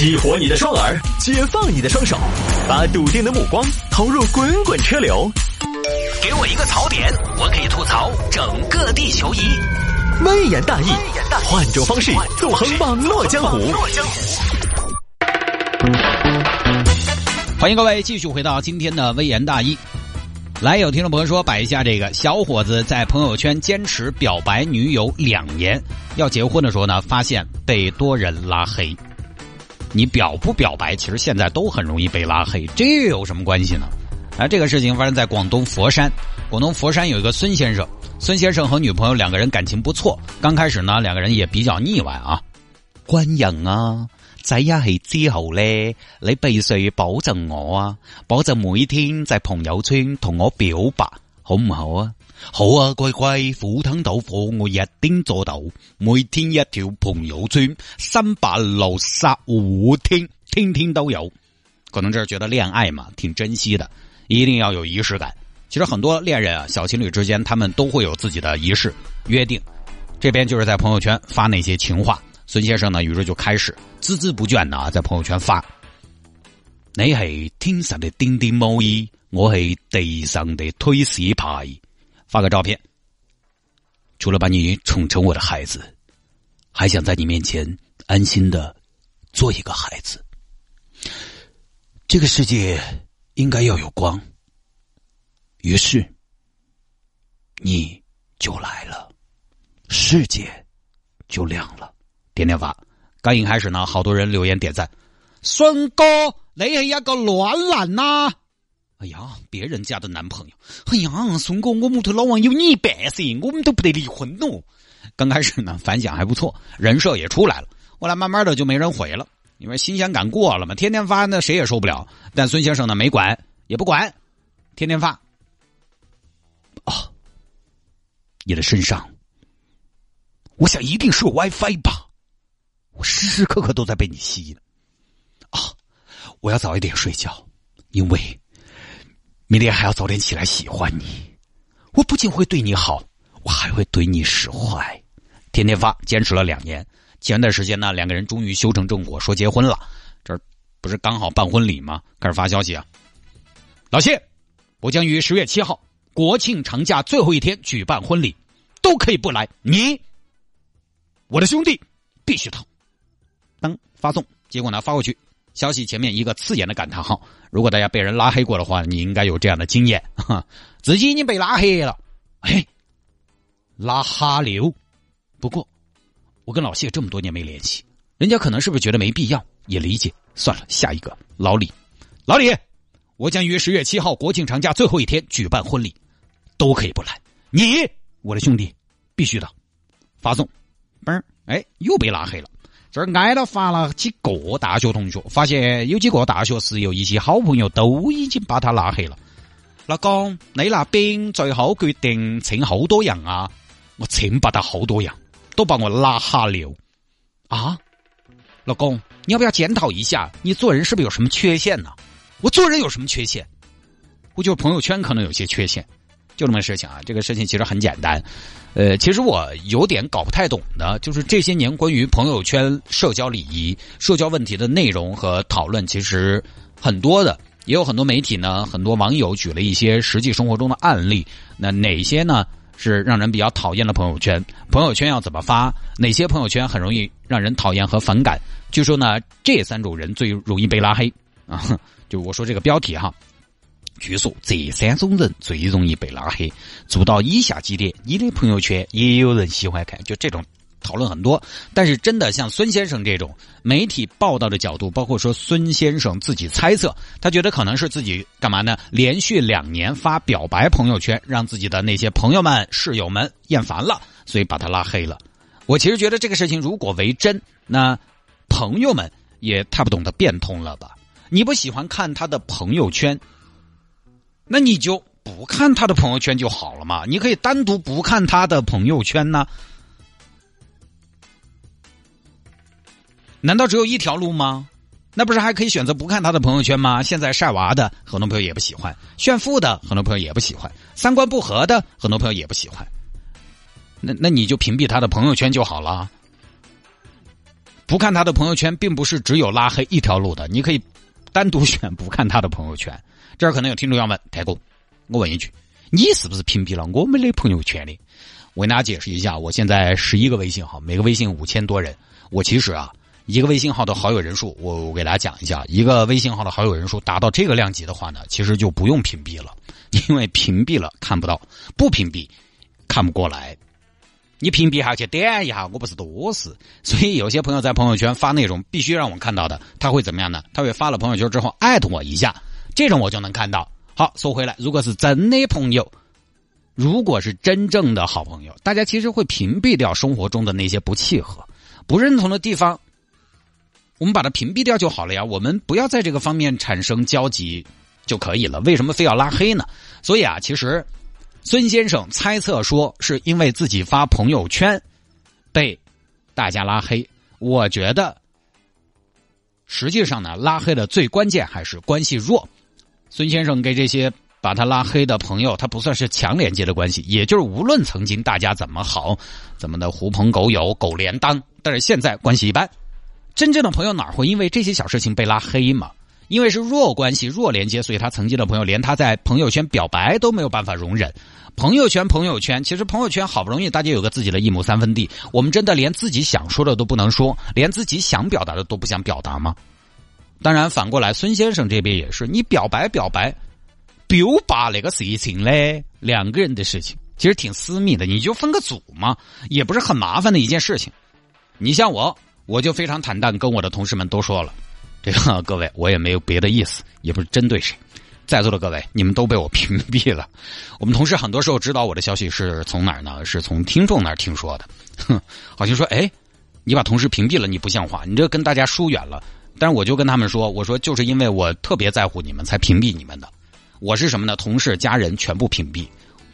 激活你的双耳，解放你的双手，把笃定的目光投入滚滚车流。给我一个槽点，我可以吐槽整个地球仪。微言大义，换种方式纵横网络江湖。欢迎各位继续回到今天的微言大义。来，有听众朋友说摆一下这个小伙子在朋友圈坚持表白女友两年，要结婚的时候呢，发现被多人拉黑。你表不表白，其实现在都很容易被拉黑，这又有什么关系呢？啊，这个事情发生在广东佛山。广东佛山有一个孙先生，孙先生和女朋友两个人感情不错，刚开始呢，两个人也比较腻歪啊。官人啊，在一起之后呢，你必须保证我啊，保证每天在朋友圈同我表白，好唔好啊？好啊，乖乖，赴湯蹈火我一定做到，每天一條朋友圈，三百六十五天，天天都有。可能这是觉得恋爱嘛，挺珍惜的，一定要有仪式感。其实很多恋人啊，小情侣之间，他们都会有自己的仪式约定。这边就是在朋友圈发那些情话。孙先生呢，于是就开始孜孜不倦的在朋友圈发：“你係天上的叮叮猫衣，我係地上的推屎牌。”发个照片，除了把你宠成我的孩子，还想在你面前安心的做一个孩子。这个世界应该要有光，于是你就来了，世界就亮了。点点发，刚一开始呢，好多人留言点赞。孙哥，你是一个暖男呐！哎呀，别人家的男朋友。哎呀，孙哥，我木头老王有你一半噻，我们都不得离婚喽。刚开始呢，反响还不错，人设也出来了。后来慢慢的就没人回了，因为新鲜感过了嘛，天天发那谁也受不了。但孙先生呢，没管，也不管，天天发。啊，你的身上，我想一定是有 WiFi 吧。我时时刻刻都在被你吸引，啊！我要早一点睡觉，因为明天还要早点起来喜欢你。我不仅会对你好，我还会对你使坏。天天发，坚持了两年。前段时间呢，两个人终于修成正果，说结婚了。这不是刚好办婚礼吗？开始发消息啊！老谢，我将于十月七号国庆长假最后一天举办婚礼，都可以不来。你，我的兄弟，必须到。当发送，结果呢发过去，消息前面一个刺眼的感叹号。如果大家被人拉黑过的话，你应该有这样的经验，哈，自己已经被拉黑了，哎，拉哈流。不过，我跟老谢这么多年没联系，人家可能是不是觉得没必要，也理解。算了，下一个老李，老李，我将于十月七号国庆长假最后一天举办婚礼，都可以不来。你，我的兄弟，必须的。发送，嘣，哎，又被拉黑了。这儿挨了发了几个大学同学，发现有几个大学室友、一些好朋友都已经把他拉黑了。老公，你那边最好决定请好多人啊？我请不到好多人，都把我拉下流啊！老公，你要不要检讨一下，你做人是不是有什么缺陷呢？我做人有什么缺陷？我就朋友圈可能有些缺陷。就这么事情啊，这个事情其实很简单，呃，其实我有点搞不太懂的，就是这些年关于朋友圈社交礼仪、社交问题的内容和讨论，其实很多的，也有很多媒体呢，很多网友举了一些实际生活中的案例。那哪些呢是让人比较讨厌的朋友圈？朋友圈要怎么发？哪些朋友圈很容易让人讨厌和反感？据说呢，这三种人最容易被拉黑啊！就我说这个标题哈。据说这三种人最容易被拉黑，做到以下几点，你的朋友圈也有人喜欢看，就这种讨论很多。但是真的像孙先生这种媒体报道的角度，包括说孙先生自己猜测，他觉得可能是自己干嘛呢？连续两年发表白朋友圈，让自己的那些朋友们、室友们厌烦了，所以把他拉黑了。我其实觉得这个事情如果为真，那朋友们也太不懂得变通了吧？你不喜欢看他的朋友圈？那你就不看他的朋友圈就好了嘛？你可以单独不看他的朋友圈呢？难道只有一条路吗？那不是还可以选择不看他的朋友圈吗？现在晒娃的很多朋友也不喜欢，炫富的很多朋友也不喜欢，三观不合的很多朋友也不喜欢。那那你就屏蔽他的朋友圈就好了。不看他的朋友圈，并不是只有拉黑一条路的，你可以单独选不看他的朋友圈。这儿可能有听众要问：太公，我问一句，你是不是屏蔽了我们的朋友圈的？我给大家解释一下，我现在十一个微信号，每个微信五千多人。我其实啊，一个微信号的好友人数，我我给大家讲一下，一个微信号的好友人数达到这个量级的话呢，其实就不用屏蔽了，因为屏蔽了看不到，不屏蔽看不过来。你屏蔽下去点一下，我不是多事，所以有些朋友在朋友圈发那种必须让我看到的，他会怎么样呢？他会发了朋友圈之后艾特我一下，这种我就能看到。好，说回来，如果是真的朋友，如果是真正的好朋友，大家其实会屏蔽掉生活中的那些不契合、不认同的地方，我们把它屏蔽掉就好了呀。我们不要在这个方面产生交集就可以了。为什么非要拉黑呢？所以啊，其实。孙先生猜测说，是因为自己发朋友圈被大家拉黑。我觉得，实际上呢，拉黑的最关键还是关系弱。孙先生给这些把他拉黑的朋友，他不算是强连接的关系，也就是无论曾经大家怎么好，怎么的狐朋狗友、狗连当，但是现在关系一般。真正的朋友哪会因为这些小事情被拉黑嘛？因为是弱关系、弱连接，所以他曾经的朋友连他在朋友圈表白都没有办法容忍。朋友圈，朋友圈，其实朋友圈好不容易大家有个自己的一亩三分地，我们真的连自己想说的都不能说，连自己想表达的都不想表达吗？当然，反过来，孙先生这边也是，你表白表白，表白那个事情嘞，两个人的事情，其实挺私密的，你就分个组嘛，也不是很麻烦的一件事情。你像我，我就非常坦荡，跟我的同事们都说了。这个各位，我也没有别的意思，也不是针对谁。在座的各位，你们都被我屏蔽了。我们同事很多时候知道我的消息是从哪儿呢？是从听众那儿听说的。哼，好像说，哎，你把同事屏蔽了，你不像话，你这跟大家疏远了。但是我就跟他们说，我说就是因为我特别在乎你们，才屏蔽你们的。我是什么呢？同事、家人全部屏蔽，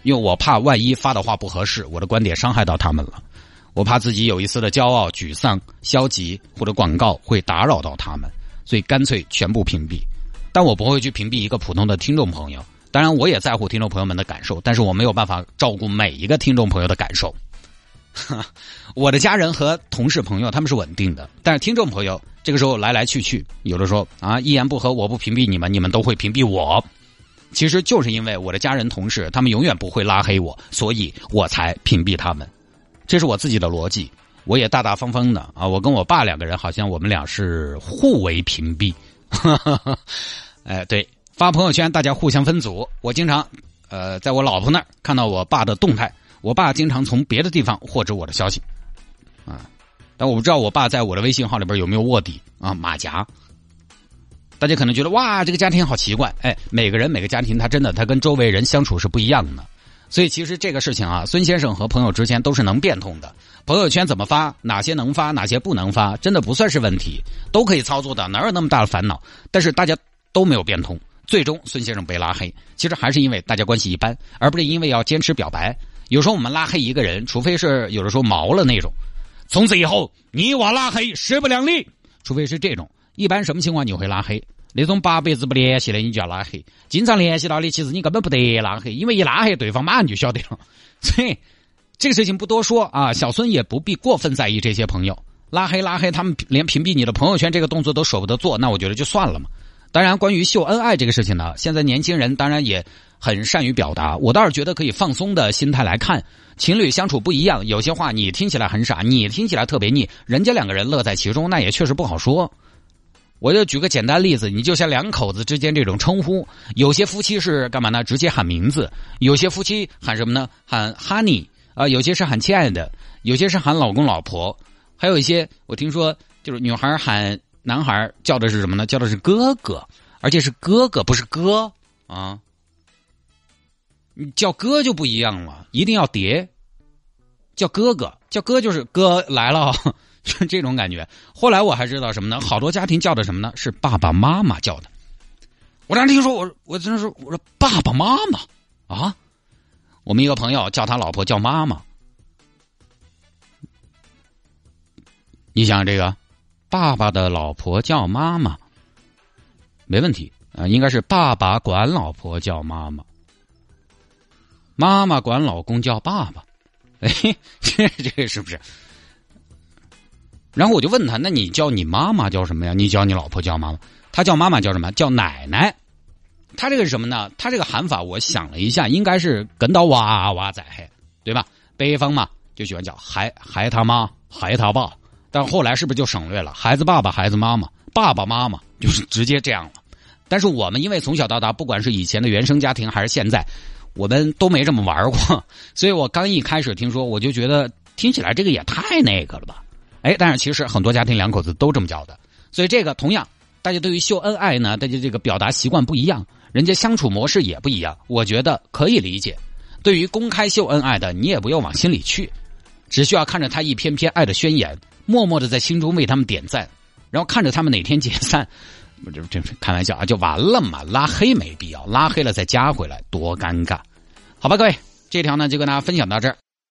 因为我怕万一发的话不合适，我的观点伤害到他们了。我怕自己有一丝的骄傲、沮丧、消极或者广告会打扰到他们。所以干脆全部屏蔽，但我不会去屏蔽一个普通的听众朋友。当然，我也在乎听众朋友们的感受，但是我没有办法照顾每一个听众朋友的感受。我的家人和同事朋友他们是稳定的，但是听众朋友这个时候来来去去，有的说啊一言不合我不屏蔽你们，你们都会屏蔽我。其实就是因为我的家人同事他们永远不会拉黑我，所以我才屏蔽他们。这是我自己的逻辑。我也大大方方的啊！我跟我爸两个人，好像我们俩是互为屏蔽。哎，对，发朋友圈大家互相分组。我经常呃，在我老婆那儿看到我爸的动态，我爸经常从别的地方获知我的消息啊。但我不知道我爸在我的微信号里边有没有卧底啊马甲。大家可能觉得哇，这个家庭好奇怪。哎，每个人每个家庭，他真的他跟周围人相处是不一样的。所以其实这个事情啊，孙先生和朋友之间都是能变通的。朋友圈怎么发，哪些能发，哪些不能发，真的不算是问题，都可以操作的，哪有那么大的烦恼？但是大家都没有变通，最终孙先生被拉黑，其实还是因为大家关系一般，而不是因为要坚持表白。有时候我们拉黑一个人，除非是有的时候毛了那种，从此以后你我拉黑势不两立，除非是这种。一般什么情况你会拉黑？那种八辈子不联系的，你就要拉黑；经常联系到的，其实你根本不得拉黑，因为一拉黑，对方马上就晓得了。所以这个事情不多说啊，小孙也不必过分在意这些朋友拉黑拉黑，他们连屏蔽你的朋友圈这个动作都舍不得做，那我觉得就算了嘛。当然，关于秀恩爱这个事情呢，现在年轻人当然也很善于表达，我倒是觉得可以放松的心态来看，情侣相处不一样，有些话你听起来很傻，你听起来特别腻，人家两个人乐在其中，那也确实不好说。我就举个简单例子，你就像两口子之间这种称呼，有些夫妻是干嘛呢？直接喊名字，有些夫妻喊什么呢？喊 honey 啊，有些是喊亲爱的，有些是喊老公老婆，还有一些我听说就是女孩喊男孩叫的是什么呢？叫的是哥哥，而且是哥哥，不是哥啊。你叫哥就不一样了，一定要叠，叫哥哥，叫哥就是哥来了。就这种感觉。后来我还知道什么呢？好多家庭叫的什么呢？是爸爸妈妈叫的。我当时听说，我我真的是我说爸爸妈妈啊。我们一个朋友叫他老婆叫妈妈。你想这个，爸爸的老婆叫妈妈，没问题啊，应该是爸爸管老婆叫妈妈，妈妈管老公叫爸爸。哎，这这是不是？然后我就问他：“那你叫你妈妈叫什么呀？你叫你老婆叫妈妈？他叫妈妈叫什么？叫奶奶。他这个是什么呢？他这个喊法，我想了一下，应该是跟到娃娃在嘿，对吧？北方嘛，就喜欢叫孩孩他妈、孩他爸。但后来是不是就省略了孩子爸爸、孩子妈妈、爸爸妈妈，就是直接这样了？但是我们因为从小到大，不管是以前的原生家庭还是现在，我们都没这么玩过，所以我刚一开始听说，我就觉得听起来这个也太那个了吧。哎，但是其实很多家庭两口子都这么叫的，所以这个同样，大家对于秀恩爱呢，大家这个表达习惯不一样，人家相处模式也不一样，我觉得可以理解。对于公开秀恩爱的，你也不用往心里去，只需要看着他一篇篇爱的宣言，默默的在心中为他们点赞，然后看着他们哪天解散，这这开玩笑啊，就完了嘛，拉黑没必要，拉黑了再加回来多尴尬，好吧，各位，这条呢就跟大家分享到这儿。